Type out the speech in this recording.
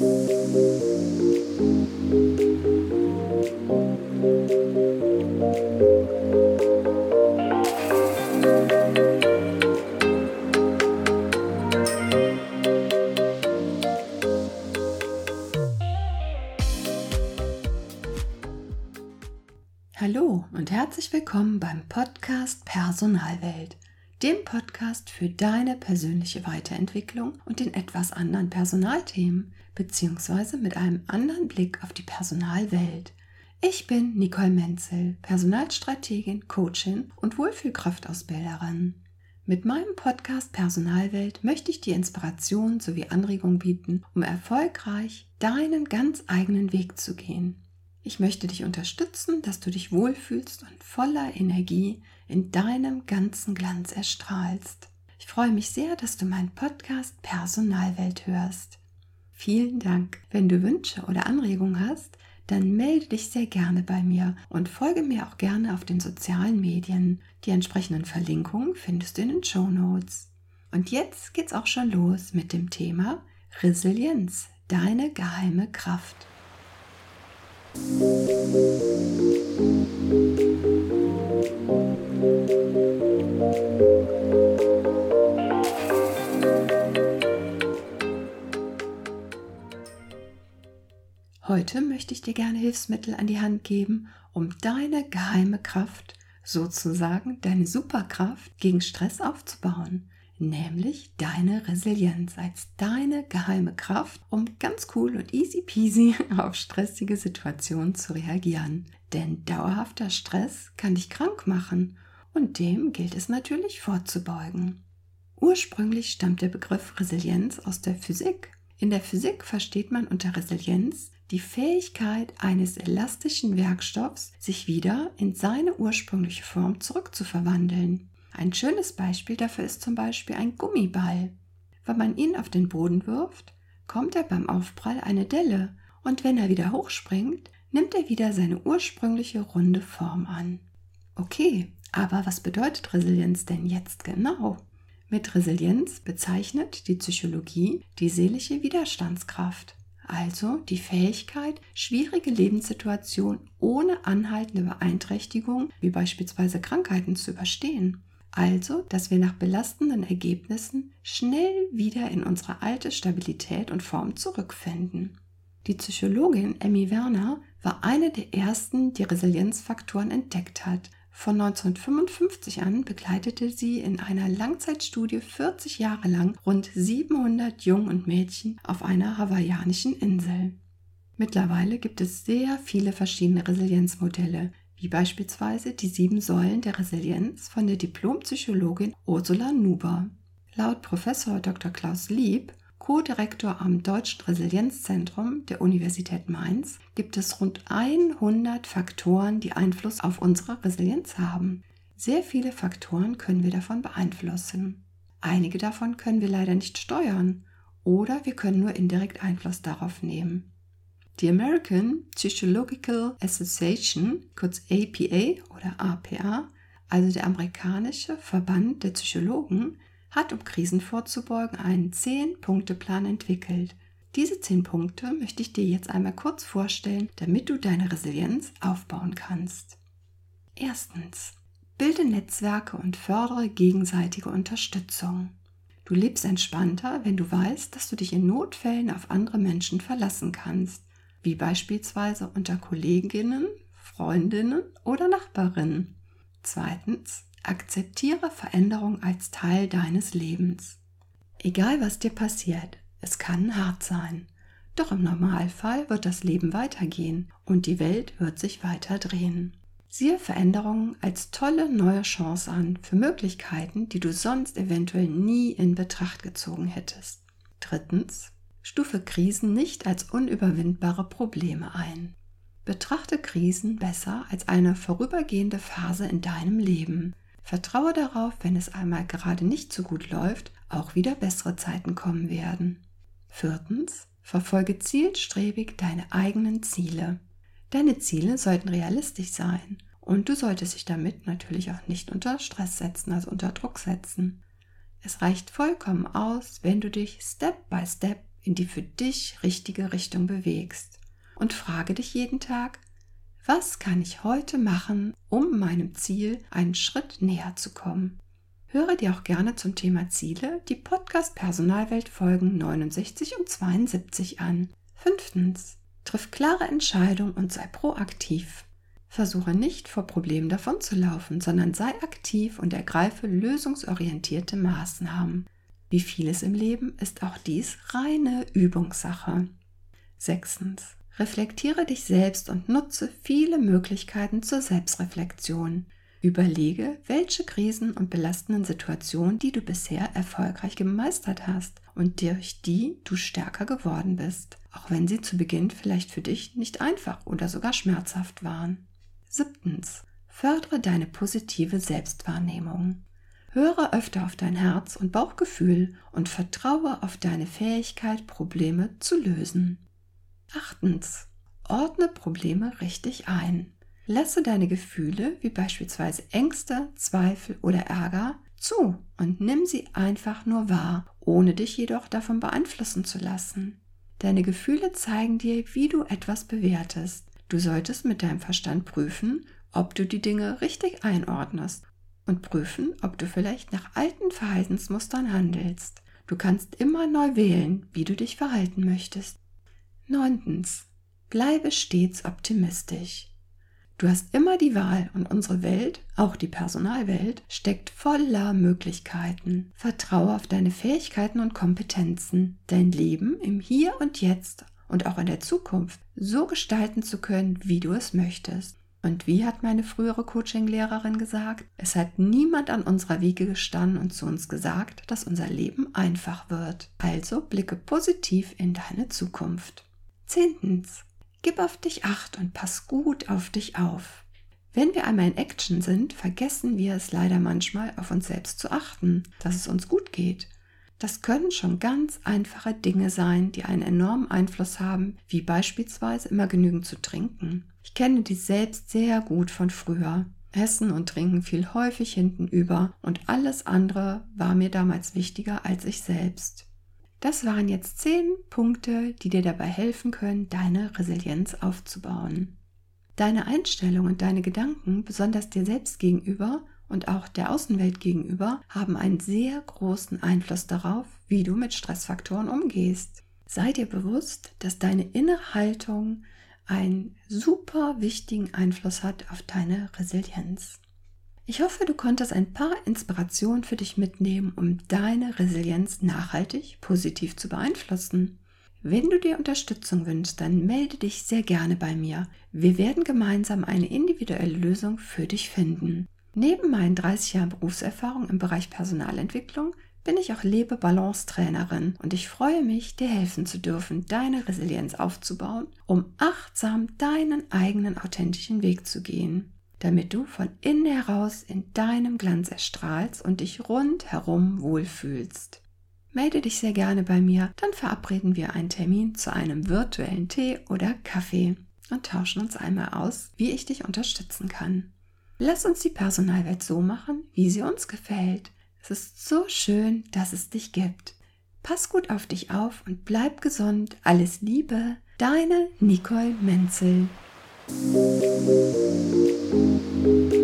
Hallo und herzlich willkommen beim Podcast Personalwelt, dem Podcast für deine persönliche Weiterentwicklung und den etwas anderen Personalthemen, beziehungsweise mit einem anderen Blick auf die Personalwelt. Ich bin Nicole Menzel, Personalstrategin, Coachin und Wohlfühlkraftausbilderin. Mit meinem Podcast Personalwelt möchte ich dir Inspiration sowie Anregung bieten, um erfolgreich deinen ganz eigenen Weg zu gehen. Ich möchte dich unterstützen, dass du dich wohlfühlst und voller Energie in deinem ganzen Glanz erstrahlst. Ich freue mich sehr, dass du meinen Podcast Personalwelt hörst. Vielen Dank. Wenn du Wünsche oder Anregungen hast, dann melde dich sehr gerne bei mir und folge mir auch gerne auf den sozialen Medien. Die entsprechenden Verlinkungen findest du in den Show Notes. Und jetzt geht's auch schon los mit dem Thema Resilienz, deine geheime Kraft. Heute möchte ich dir gerne Hilfsmittel an die Hand geben, um deine geheime Kraft, sozusagen deine Superkraft gegen Stress aufzubauen nämlich deine Resilienz als deine geheime Kraft, um ganz cool und easy peasy auf stressige Situationen zu reagieren. Denn dauerhafter Stress kann dich krank machen und dem gilt es natürlich vorzubeugen. Ursprünglich stammt der Begriff Resilienz aus der Physik. In der Physik versteht man unter Resilienz die Fähigkeit eines elastischen Werkstoffs, sich wieder in seine ursprüngliche Form zurückzuverwandeln. Ein schönes Beispiel dafür ist zum Beispiel ein Gummiball. Wenn man ihn auf den Boden wirft, kommt er beim Aufprall eine Delle und wenn er wieder hochspringt, nimmt er wieder seine ursprüngliche runde Form an. Okay, aber was bedeutet Resilienz denn jetzt genau? Mit Resilienz bezeichnet die Psychologie die seelische Widerstandskraft, also die Fähigkeit, schwierige Lebenssituationen ohne anhaltende Beeinträchtigung, wie beispielsweise Krankheiten, zu überstehen also, dass wir nach belastenden Ergebnissen schnell wieder in unsere alte Stabilität und Form zurückfinden. Die Psychologin Emmy Werner war eine der ersten, die Resilienzfaktoren entdeckt hat. Von 1955 an begleitete sie in einer Langzeitstudie 40 Jahre lang rund 700 Jungen und Mädchen auf einer hawaiianischen Insel. Mittlerweile gibt es sehr viele verschiedene Resilienzmodelle, wie beispielsweise die sieben Säulen der Resilienz von der Diplompsychologin Ursula Nuber. Laut Professor Dr. Klaus Lieb, Co-Direktor am Deutschen Resilienzzentrum der Universität Mainz, gibt es rund 100 Faktoren, die Einfluss auf unsere Resilienz haben. Sehr viele Faktoren können wir davon beeinflussen. Einige davon können wir leider nicht steuern oder wir können nur indirekt Einfluss darauf nehmen. Die American Psychological Association, kurz APA oder APA, also der amerikanische Verband der Psychologen, hat, um Krisen vorzubeugen, einen 10-Punkte-Plan entwickelt. Diese 10 Punkte möchte ich dir jetzt einmal kurz vorstellen, damit du deine Resilienz aufbauen kannst. Erstens. Bilde Netzwerke und fördere gegenseitige Unterstützung. Du lebst entspannter, wenn du weißt, dass du dich in Notfällen auf andere Menschen verlassen kannst wie beispielsweise unter Kolleginnen, Freundinnen oder Nachbarinnen. Zweitens, akzeptiere Veränderung als Teil deines Lebens. Egal was dir passiert, es kann hart sein. Doch im Normalfall wird das Leben weitergehen und die Welt wird sich weiter drehen. Siehe Veränderungen als tolle neue Chance an für Möglichkeiten, die du sonst eventuell nie in Betracht gezogen hättest. Drittens, Stufe Krisen nicht als unüberwindbare Probleme ein. Betrachte Krisen besser als eine vorübergehende Phase in deinem Leben. Vertraue darauf, wenn es einmal gerade nicht so gut läuft, auch wieder bessere Zeiten kommen werden. Viertens, verfolge zielstrebig deine eigenen Ziele. Deine Ziele sollten realistisch sein und du solltest dich damit natürlich auch nicht unter Stress setzen, also unter Druck setzen. Es reicht vollkommen aus, wenn du dich Step by Step in die für dich richtige Richtung bewegst. Und frage dich jeden Tag, was kann ich heute machen, um meinem Ziel einen Schritt näher zu kommen? Höre dir auch gerne zum Thema Ziele die Podcast Personalwelt Folgen 69 und 72 an. Fünftens. Triff klare Entscheidungen und sei proaktiv. Versuche nicht vor Problemen davonzulaufen, sondern sei aktiv und ergreife lösungsorientierte Maßnahmen. Wie vieles im Leben ist auch dies reine Übungssache. Sechstens. Reflektiere dich selbst und nutze viele Möglichkeiten zur Selbstreflexion. Überlege, welche Krisen und belastenden Situationen, die du bisher erfolgreich gemeistert hast und durch die du stärker geworden bist, auch wenn sie zu Beginn vielleicht für dich nicht einfach oder sogar schmerzhaft waren. Siebtens. Fördere deine positive Selbstwahrnehmung. Höre öfter auf dein Herz und Bauchgefühl und vertraue auf deine Fähigkeit, Probleme zu lösen. Achtens. Ordne Probleme richtig ein. Lasse deine Gefühle, wie beispielsweise Ängste, Zweifel oder Ärger, zu und nimm sie einfach nur wahr, ohne dich jedoch davon beeinflussen zu lassen. Deine Gefühle zeigen dir, wie du etwas bewertest. Du solltest mit deinem Verstand prüfen, ob du die Dinge richtig einordnest und prüfen, ob du vielleicht nach alten Verhaltensmustern handelst. Du kannst immer neu wählen, wie du dich verhalten möchtest. Neuntens. Bleibe stets optimistisch. Du hast immer die Wahl und unsere Welt, auch die Personalwelt, steckt voller Möglichkeiten. Vertraue auf deine Fähigkeiten und Kompetenzen, dein Leben im Hier und Jetzt und auch in der Zukunft so gestalten zu können, wie du es möchtest. Und wie hat meine frühere Coaching-Lehrerin gesagt? Es hat niemand an unserer Wiege gestanden und zu uns gesagt, dass unser Leben einfach wird. Also blicke positiv in deine Zukunft. Zehntens. Gib auf dich acht und pass gut auf dich auf. Wenn wir einmal in Action sind, vergessen wir es leider manchmal, auf uns selbst zu achten, dass es uns gut geht. Das können schon ganz einfache Dinge sein, die einen enormen Einfluss haben, wie beispielsweise immer genügend zu trinken. Ich kenne die selbst sehr gut von früher. Essen und Trinken fiel häufig hinten über und alles andere war mir damals wichtiger als ich selbst. Das waren jetzt zehn Punkte, die dir dabei helfen können, deine Resilienz aufzubauen. Deine Einstellung und deine Gedanken, besonders dir selbst gegenüber und auch der Außenwelt gegenüber, haben einen sehr großen Einfluss darauf, wie du mit Stressfaktoren umgehst. Sei dir bewusst, dass deine innere Haltung einen super wichtigen Einfluss hat auf deine Resilienz. Ich hoffe, du konntest ein paar Inspirationen für dich mitnehmen, um deine Resilienz nachhaltig positiv zu beeinflussen. Wenn du dir Unterstützung wünschst, dann melde dich sehr gerne bei mir. Wir werden gemeinsam eine individuelle Lösung für dich finden. Neben meinen 30 Jahren Berufserfahrung im Bereich Personalentwicklung bin ich auch Lebe-Balance-Trainerin und ich freue mich, dir helfen zu dürfen, deine Resilienz aufzubauen, um achtsam deinen eigenen authentischen Weg zu gehen damit du von innen heraus in deinem Glanz erstrahlst und dich rundherum wohlfühlst. Melde dich sehr gerne bei mir, dann verabreden wir einen Termin zu einem virtuellen Tee oder Kaffee und tauschen uns einmal aus, wie ich dich unterstützen kann. Lass uns die Personalwelt so machen, wie sie uns gefällt. Es ist so schön, dass es dich gibt. Pass gut auf dich auf und bleib gesund. Alles Liebe, deine Nicole Menzel. Thank you.